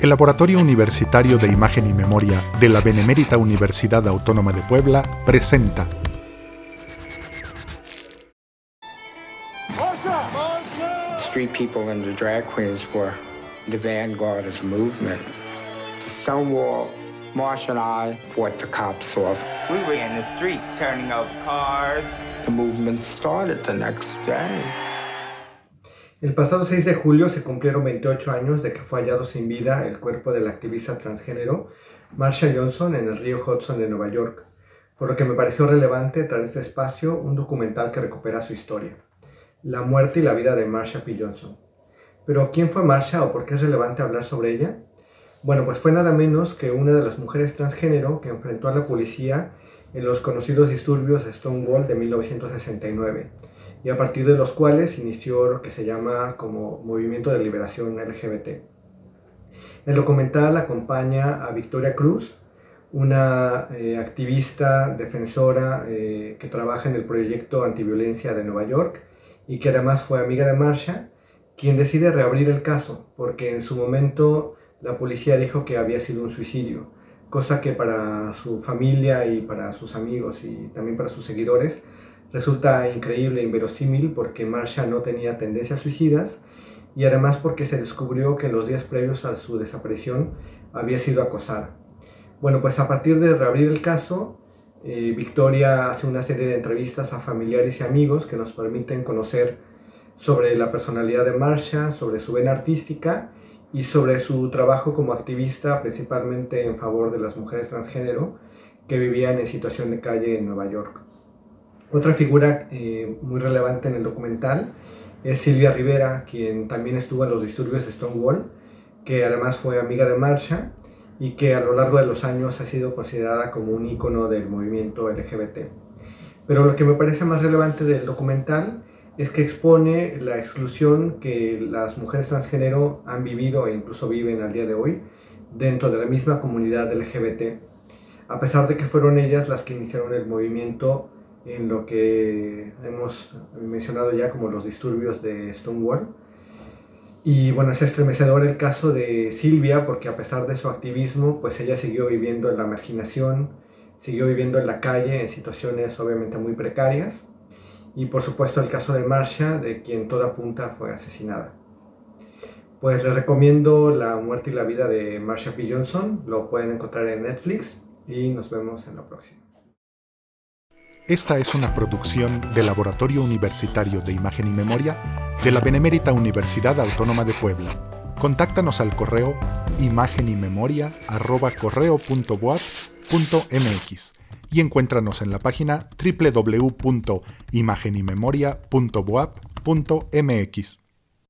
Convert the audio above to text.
El Laboratorio Universitario de Imagen y Memoria de la Benemérita Universidad Autónoma de Puebla presenta Street people and the drag queens were the vanguard of the movement. Stonewall, Marsh and I fought the cops off. We were in the streets turning over cars. The movement started the next day. El pasado 6 de julio se cumplieron 28 años de que fue hallado sin vida el cuerpo de la activista transgénero Marsha Johnson en el río Hudson de Nueva York, por lo que me pareció relevante traer este espacio un documental que recupera su historia, la muerte y la vida de Marsha P. Johnson. Pero ¿quién fue Marsha o por qué es relevante hablar sobre ella? Bueno, pues fue nada menos que una de las mujeres transgénero que enfrentó a la policía en los conocidos disturbios de Stonewall de 1969 y a partir de los cuales inició lo que se llama como Movimiento de Liberación LGBT. El documental acompaña a Victoria Cruz, una eh, activista defensora eh, que trabaja en el proyecto antiviolencia de Nueva York y que además fue amiga de Marsha, quien decide reabrir el caso porque en su momento la policía dijo que había sido un suicidio, cosa que para su familia y para sus amigos y también para sus seguidores Resulta increíble e inverosímil porque Marsha no tenía tendencias suicidas y además porque se descubrió que en los días previos a su desaparición había sido acosada. Bueno, pues a partir de reabrir el caso, eh, Victoria hace una serie de entrevistas a familiares y amigos que nos permiten conocer sobre la personalidad de Marsha, sobre su vena artística y sobre su trabajo como activista principalmente en favor de las mujeres transgénero que vivían en situación de calle en Nueva York. Otra figura eh, muy relevante en el documental es Silvia Rivera, quien también estuvo en los disturbios de Stonewall, que además fue amiga de Marsha y que a lo largo de los años ha sido considerada como un ícono del movimiento LGBT. Pero lo que me parece más relevante del documental es que expone la exclusión que las mujeres transgénero han vivido e incluso viven al día de hoy dentro de la misma comunidad LGBT, a pesar de que fueron ellas las que iniciaron el movimiento en lo que hemos mencionado ya como los disturbios de Stonewall. Y bueno, es estremecedor el caso de Silvia porque a pesar de su activismo, pues ella siguió viviendo en la marginación, siguió viviendo en la calle en situaciones obviamente muy precarias. Y por supuesto el caso de Marsha, de quien toda punta fue asesinada. Pues les recomiendo La muerte y la vida de Marsha P. Johnson, lo pueden encontrar en Netflix y nos vemos en la próxima. Esta es una producción del Laboratorio Universitario de Imagen y Memoria de la Benemérita Universidad Autónoma de Puebla. Contáctanos al correo imagenymemoria.correo.boap.mx y encuéntranos en la página www.imagenymemoria.boap.mx.